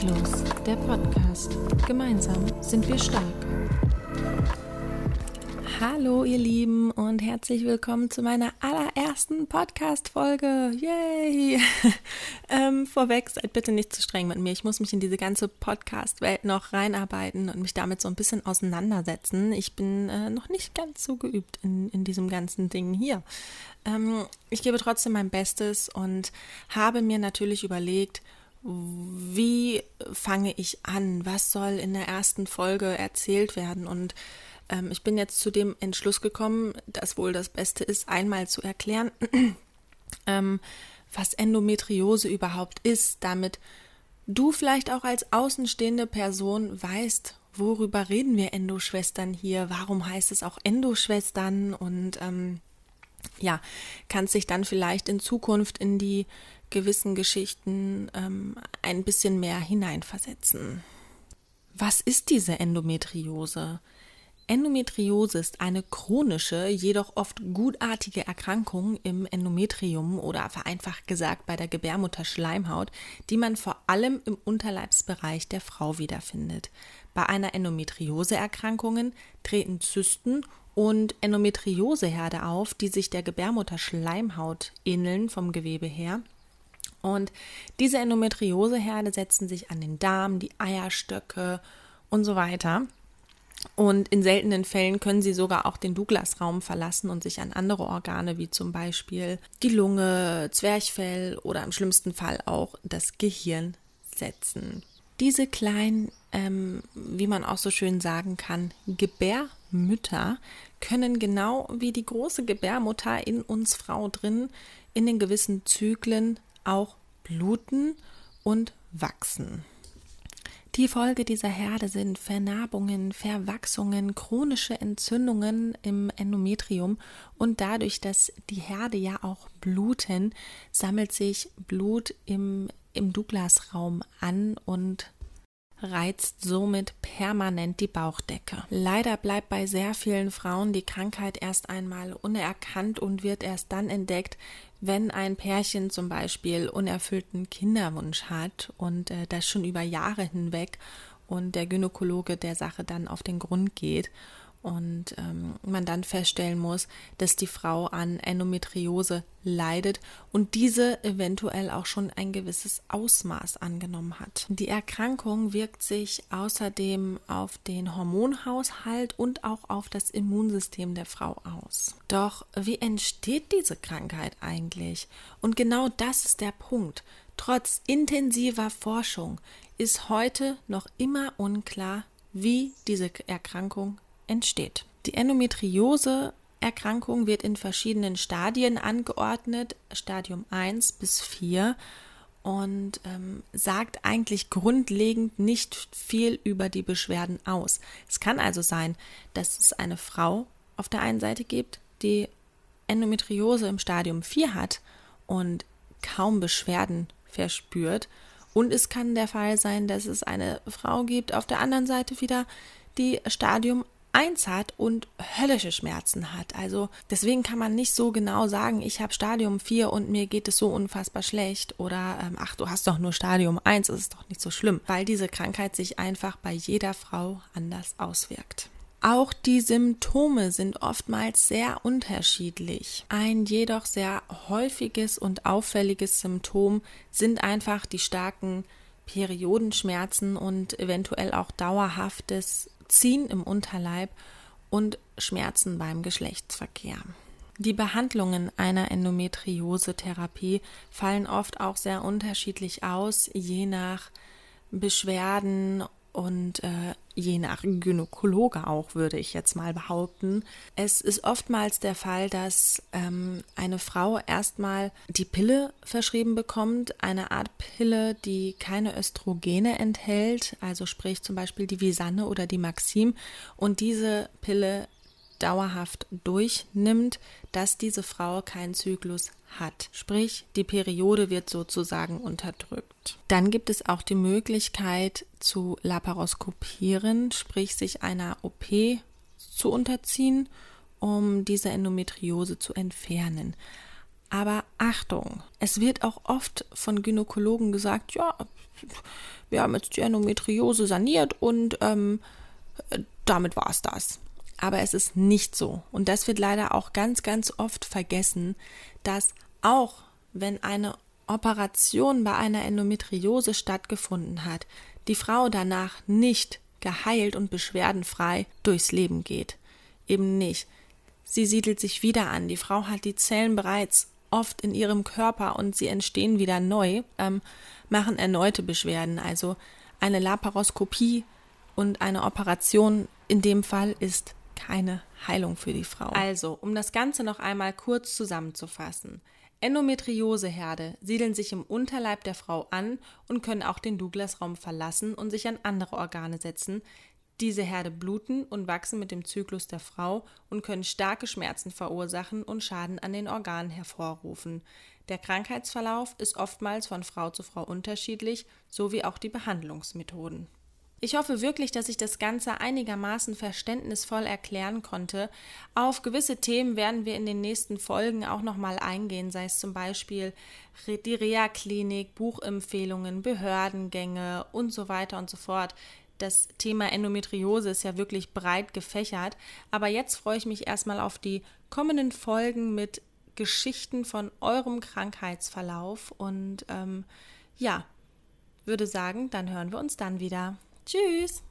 Endlos, der Podcast. Gemeinsam sind wir stark. Hallo ihr Lieben und herzlich willkommen zu meiner allerersten Podcast-Folge. Yay! ähm, vorweg, seid bitte nicht zu streng mit mir. Ich muss mich in diese ganze Podcast-Welt noch reinarbeiten und mich damit so ein bisschen auseinandersetzen. Ich bin äh, noch nicht ganz so geübt in, in diesem ganzen Ding hier. Ähm, ich gebe trotzdem mein Bestes und habe mir natürlich überlegt, wie fange ich an? Was soll in der ersten Folge erzählt werden? Und ähm, ich bin jetzt zu dem Entschluss gekommen, dass wohl das Beste ist, einmal zu erklären, ähm, was Endometriose überhaupt ist, damit du vielleicht auch als außenstehende Person weißt, worüber reden wir Endoschwestern hier, warum heißt es auch Endoschwestern und ähm, ja, kannst dich dann vielleicht in Zukunft in die gewissen Geschichten ähm, ein bisschen mehr hineinversetzen. Was ist diese Endometriose? Endometriose ist eine chronische, jedoch oft gutartige Erkrankung im Endometrium oder vereinfacht gesagt bei der Gebärmutterschleimhaut, die man vor allem im Unterleibsbereich der Frau wiederfindet. Bei einer Endometriose-Erkrankung treten Zysten und Endometrioseherde auf, die sich der Gebärmutterschleimhaut ähneln vom Gewebe her. Und diese Endometrioseherde setzen sich an den Darm, die Eierstöcke und so weiter. Und in seltenen Fällen können sie sogar auch den Douglas-Raum verlassen und sich an andere Organe wie zum Beispiel die Lunge, Zwerchfell oder im schlimmsten Fall auch das Gehirn setzen. Diese kleinen, ähm, wie man auch so schön sagen kann, Gebärmütter können genau wie die große Gebärmutter in uns Frau drin in den gewissen Zyklen auch bluten und wachsen. Die Folge dieser Herde sind Vernarbungen, Verwachsungen, chronische Entzündungen im Endometrium und dadurch, dass die Herde ja auch bluten, sammelt sich Blut im, im Douglas-Raum an und reizt somit permanent die Bauchdecke. Leider bleibt bei sehr vielen Frauen die Krankheit erst einmal unerkannt und wird erst dann entdeckt, wenn ein Pärchen zum Beispiel unerfüllten Kinderwunsch hat und äh, das schon über Jahre hinweg und der Gynäkologe der Sache dann auf den Grund geht und ähm, man dann feststellen muss, dass die Frau an Endometriose leidet und diese eventuell auch schon ein gewisses Ausmaß angenommen hat. Die Erkrankung wirkt sich außerdem auf den Hormonhaushalt und auch auf das Immunsystem der Frau aus. Doch wie entsteht diese Krankheit eigentlich? Und genau das ist der Punkt. Trotz intensiver Forschung ist heute noch immer unklar, wie diese Erkrankung entsteht. Die Endometriose Erkrankung wird in verschiedenen Stadien angeordnet, Stadium 1 bis 4 und ähm, sagt eigentlich grundlegend nicht viel über die Beschwerden aus. Es kann also sein, dass es eine Frau auf der einen Seite gibt, die Endometriose im Stadium 4 hat und kaum Beschwerden verspürt. Und es kann der Fall sein, dass es eine Frau gibt auf der anderen Seite wieder, die Stadium 1 hat und höllische Schmerzen hat. Also deswegen kann man nicht so genau sagen, ich habe Stadium 4 und mir geht es so unfassbar schlecht oder ähm, ach, du hast doch nur Stadium 1, ist doch nicht so schlimm, weil diese Krankheit sich einfach bei jeder Frau anders auswirkt. Auch die Symptome sind oftmals sehr unterschiedlich. Ein jedoch sehr häufiges und auffälliges Symptom sind einfach die starken Periodenschmerzen und eventuell auch dauerhaftes Ziehen im Unterleib und Schmerzen beim Geschlechtsverkehr. Die Behandlungen einer Endometriose-Therapie fallen oft auch sehr unterschiedlich aus, je nach Beschwerden und äh, je nach Gynäkologe auch, würde ich jetzt mal behaupten. Es ist oftmals der Fall, dass ähm, eine Frau erstmal die Pille verschrieben bekommt, eine Art Pille, die keine Östrogene enthält, also sprich zum Beispiel die Visanne oder die Maxim, und diese Pille dauerhaft durchnimmt, dass diese Frau keinen Zyklus hat. Sprich, die Periode wird sozusagen unterdrückt. Dann gibt es auch die Möglichkeit zu laparoskopieren, sprich sich einer OP zu unterziehen, um diese Endometriose zu entfernen. Aber Achtung, es wird auch oft von Gynäkologen gesagt, ja, wir haben jetzt die Endometriose saniert und ähm, damit war es das. Aber es ist nicht so. Und das wird leider auch ganz, ganz oft vergessen, dass auch wenn eine Operation bei einer Endometriose stattgefunden hat, die Frau danach nicht geheilt und beschwerdenfrei durchs Leben geht. Eben nicht. Sie siedelt sich wieder an. Die Frau hat die Zellen bereits oft in ihrem Körper und sie entstehen wieder neu, ähm, machen erneute Beschwerden. Also eine Laparoskopie und eine Operation in dem Fall ist keine Heilung für die Frau. Also, um das Ganze noch einmal kurz zusammenzufassen. Endometrioseherde siedeln sich im Unterleib der Frau an und können auch den Douglas-Raum verlassen und sich an andere Organe setzen, diese Herde bluten und wachsen mit dem Zyklus der Frau und können starke Schmerzen verursachen und Schaden an den Organen hervorrufen. Der Krankheitsverlauf ist oftmals von Frau zu Frau unterschiedlich, sowie auch die Behandlungsmethoden. Ich hoffe wirklich, dass ich das Ganze einigermaßen verständnisvoll erklären konnte. Auf gewisse Themen werden wir in den nächsten Folgen auch nochmal eingehen, sei es zum Beispiel die Reha-Klinik, Buchempfehlungen, Behördengänge und so weiter und so fort das Thema Endometriose ist ja wirklich breit gefächert. Aber jetzt freue ich mich erstmal auf die kommenden Folgen mit Geschichten von eurem Krankheitsverlauf. Und ähm, ja, würde sagen, dann hören wir uns dann wieder. Tschüss!